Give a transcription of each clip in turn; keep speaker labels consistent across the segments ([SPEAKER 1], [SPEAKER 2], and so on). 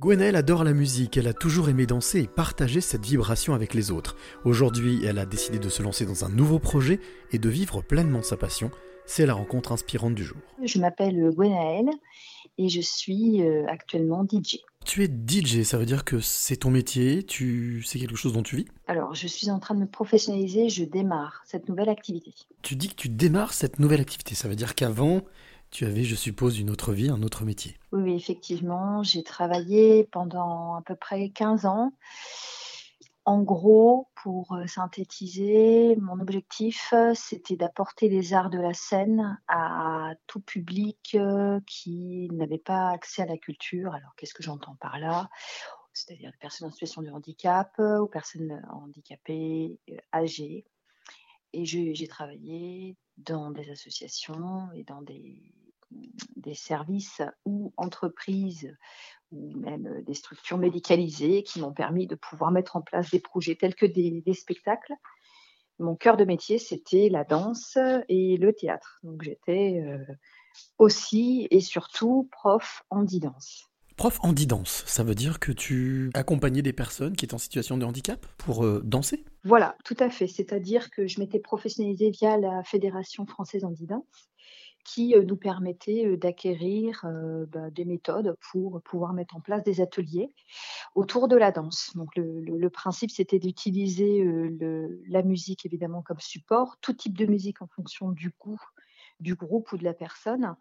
[SPEAKER 1] Gwenaëlle adore la musique, elle a toujours aimé danser et partager cette vibration avec les autres. Aujourd'hui, elle a décidé de se lancer dans un nouveau projet et de vivre pleinement sa passion. C'est la rencontre inspirante du jour.
[SPEAKER 2] Je m'appelle Gwenaëlle et je suis euh, actuellement DJ.
[SPEAKER 1] Tu es DJ, ça veut dire que c'est ton métier, tu c'est quelque chose dont tu vis?
[SPEAKER 2] Alors, je suis en train de me professionnaliser, je démarre cette nouvelle activité.
[SPEAKER 1] Tu dis que tu démarres cette nouvelle activité, ça veut dire qu'avant, tu avais, je suppose, une autre vie, un autre métier.
[SPEAKER 2] Oui, effectivement, j'ai travaillé pendant à peu près 15 ans. En gros, pour euh, synthétiser, mon objectif, euh, c'était d'apporter les arts de la scène à tout public euh, qui n'avait pas accès à la culture. Alors, qu'est-ce que j'entends par là? C'est-à-dire des personnes en situation de handicap ou personnes handicapées, âgées. Et j'ai travaillé dans des associations et dans des, des services ou entreprises ou même des structures médicalisées qui m'ont permis de pouvoir mettre en place des projets tels que des, spectacles. Mon cœur de métier, c'était la danse et le théâtre. Donc j'étais aussi et surtout prof en danse.
[SPEAKER 1] Prof en danse, ça veut dire que tu accompagnais des personnes qui étaient en situation de handicap pour danser?
[SPEAKER 2] Voilà, tout à fait. C'est-à-dire que je m'étais professionnalisée via la Fédération française en danse qui nous permettait d'acquérir bah, des méthodes pour pouvoir mettre en place des ateliers autour de la danse. Donc le, principe, c'était d'utiliser la musique évidemment comme support, tout type de musique en fonction du goût du groupe ou de la personne,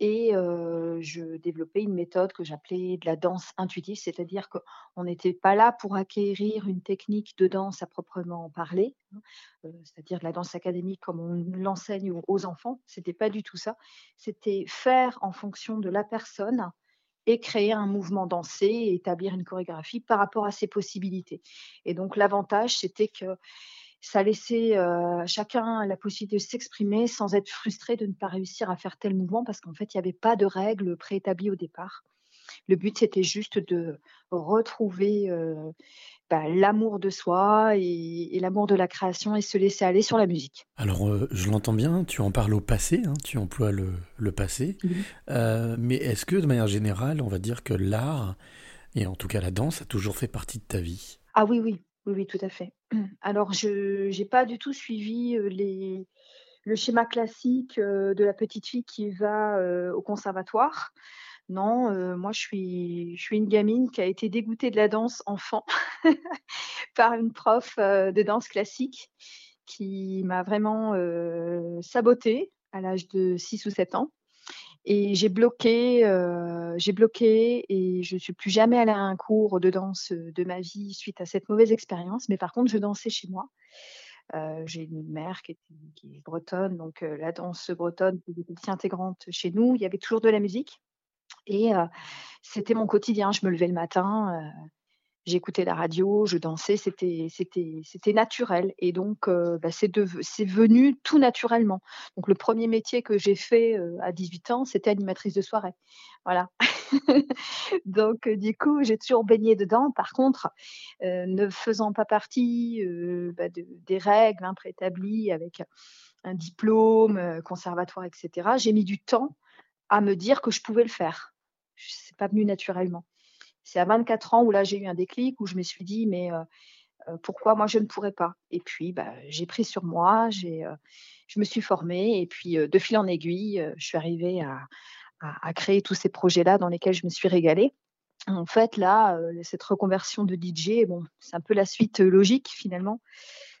[SPEAKER 2] et je développais une méthode que j'appelais de la danse intuitive, c'est-à-dire qu'on n'était pas là pour acquérir une technique de danse à proprement parler, hein, c'est-à-dire de la danse académique comme on l'enseigne aux enfants. C'était pas du tout ça. C'était faire en fonction de la personne et créer un mouvement dansé et établir une chorégraphie par rapport à ses possibilités. Et donc l'avantage, c'était que ça laissait à chacun la possibilité de s'exprimer sans être frustré de ne pas réussir à faire tel mouvement parce qu'en fait, il n'y avait pas de règles préétablies au départ. Le but, c'était juste de retrouver bah, l'amour de soi et, l'amour de la création et se laisser aller sur la musique.
[SPEAKER 1] Alors, je l'entends bien, tu en parles au passé, hein, tu emploies le, passé, mais est-ce que de manière générale, on va dire que l'art, et en tout cas la danse, a toujours fait partie de ta vie?
[SPEAKER 2] Ah oui, oui, oui, tout à fait. Alors, je n'ai pas du tout suivi les, le schéma classique de la petite fille qui va au conservatoire. Non, moi, je suis, je suis une gamine qui a été dégoûtée de la danse enfant par une prof de danse classique qui m'a vraiment sabotée à l'âge de 6 ou 7 ans. Et j'ai bloqué, euh, j'ai bloqué et je ne suis plus jamais allée à un cours de danse de ma vie suite à cette mauvaise expérience. Mais par contre, je dansais chez moi. Euh, j'ai une mère qui est, bretonne, donc euh, la danse bretonne était partie intégrante chez nous. Il y avait toujours de la musique et c'était mon quotidien. Je me levais le matin, j'écoutais la radio, je dansais, c'était naturel et donc bah, c'est venu tout naturellement. Donc le premier métier que j'ai fait à 18 ans, c'était animatrice de soirée. Voilà. donc du coup, j'ai toujours baigné dedans. Par contre, ne faisant pas partie bah, des règles hein, préétablies avec un diplôme, conservatoire, etc., j'ai mis du temps à me dire que je pouvais le faire. C'est pas venu naturellement. C'est à 24 ans où là, j'ai eu un déclic, où je me suis dit, mais pourquoi moi, je ne pourrais pas? Et puis, bah, j'ai pris sur moi, j'ai, je me suis formée, et puis, de fil en aiguille, je suis arrivée à, à, créer tous ces projets-là dans lesquels je me suis régalée. En fait, là, cette reconversion de DJ, bon, c'est un peu la suite logique finalement.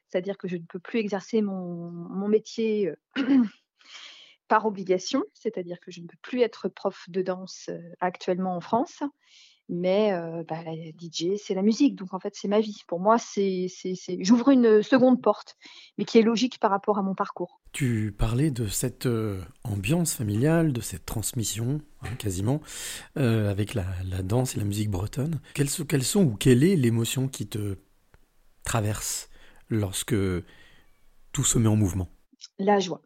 [SPEAKER 2] C'est-à-dire que je ne peux plus exercer mon, mon métier par obligation, c'est-à-dire que je ne peux plus être prof de danse actuellement en France mais bah, la DJ, c'est la musique, donc en fait, c'est ma vie. Pour moi, c'est, j'ouvre une seconde porte, mais qui est logique par rapport à mon parcours.
[SPEAKER 1] Tu parlais de cette ambiance familiale, de cette transmission, hein, quasiment, avec la, danse et la musique bretonne. Quelles, quelles sont ou quelle est l'émotion qui te traverse lorsque tout se met en mouvement?
[SPEAKER 2] La joie.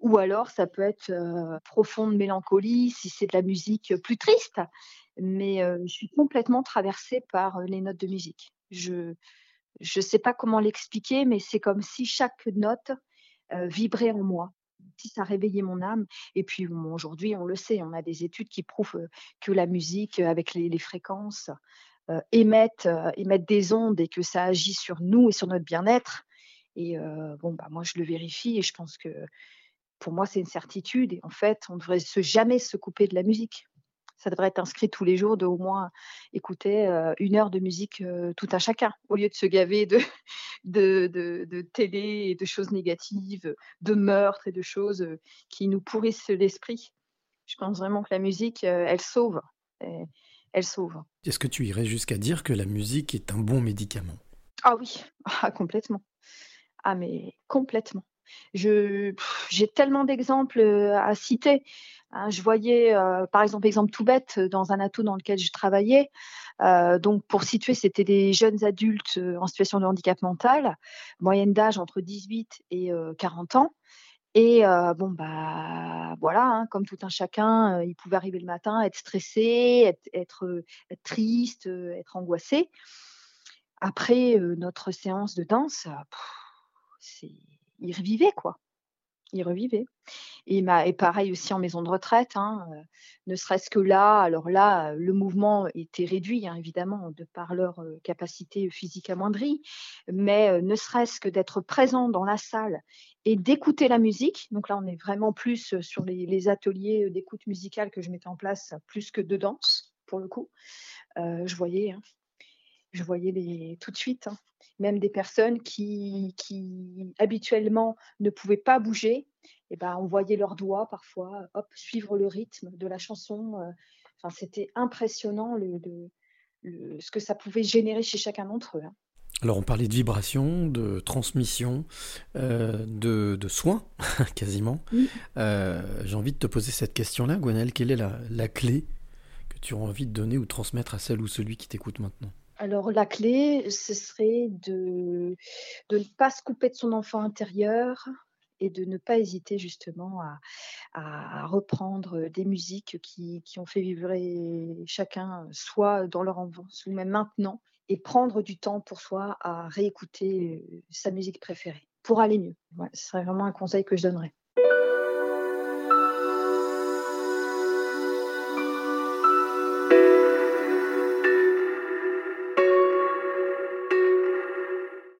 [SPEAKER 2] Ou alors, ça peut être profonde mélancolie si c'est de la musique plus triste mais je suis complètement traversée par les notes de musique. Je ne sais pas comment l'expliquer, mais c'est comme si chaque note vibrait en moi. si ça réveillait mon âme. Et puis aujourd'hui, on le sait, on a des études qui prouvent que la musique, avec les, fréquences, émettent, émettent des ondes et que ça agit sur nous et sur notre bien-être. Et bon, bah, moi, je le vérifie et je pense que pour moi, c'est une certitude. Et en fait, on ne devrait jamais se couper de la musique. Ça devrait être inscrit tous les jours de au moins écouter une heure de musique tout un chacun, au lieu de se gaver de, de, de, télé et de choses négatives, de meurtres et de choses qui nous pourrissent l'esprit. Je pense vraiment que la musique, elle sauve. Elle sauve.
[SPEAKER 1] Est-ce que tu irais jusqu'à dire que la musique est un bon médicament?
[SPEAKER 2] Ah oui, ah, complètement. Ah mais complètement. J'ai tellement d'exemples à citer. Hein. je voyais, par exemple, exemple tout bête, dans un atout dans lequel je travaillais. donc, pour situer, c'était des jeunes adultes en situation de handicap mental, moyenne d'âge entre 18 et 40 ans. Et bon, bah voilà, hein, comme tout un chacun, il pouvait arriver le matin, être stressé, être, triste, être angoissé. Après notre séance de danse, il revivait quoi. Il revivait. Et, et pareil aussi en maison de retraite, hein, ne serait-ce que là, alors là, le mouvement était réduit, hein, évidemment, de par leur capacité physique amoindrie, mais ne serait-ce que d'être présent dans la salle et d'écouter la musique. Donc là, on est vraiment plus sur les, ateliers d'écoute musicale que je mettais en place, plus que de danse, pour le coup. je voyais, hein, je voyais les, tout de suite, même des personnes qui, qui habituellement ne pouvaient pas bouger, et ben, on voyait leurs doigts parfois hop, suivre le rythme de la chanson. Euh, enfin, c'était impressionnant le, ce que ça pouvait générer chez chacun d'entre eux. Hein.
[SPEAKER 1] Alors on parlait de vibration, de transmission, euh, de, soins, quasiment. Euh, j'ai envie de te poser cette question-là, Gwenelle. Quelle est la, la, clé que tu as envie de donner ou transmettre à celle ou celui qui t'écoute maintenant?
[SPEAKER 2] Alors la clé, ce serait de, ne pas se couper de son enfant intérieur et de ne pas hésiter justement à, reprendre des musiques qui, ont fait vibrer chacun, soit dans leur enfance ou même maintenant, et prendre du temps pour soi à réécouter sa musique préférée pour aller mieux. ce serait vraiment un conseil que je donnerais.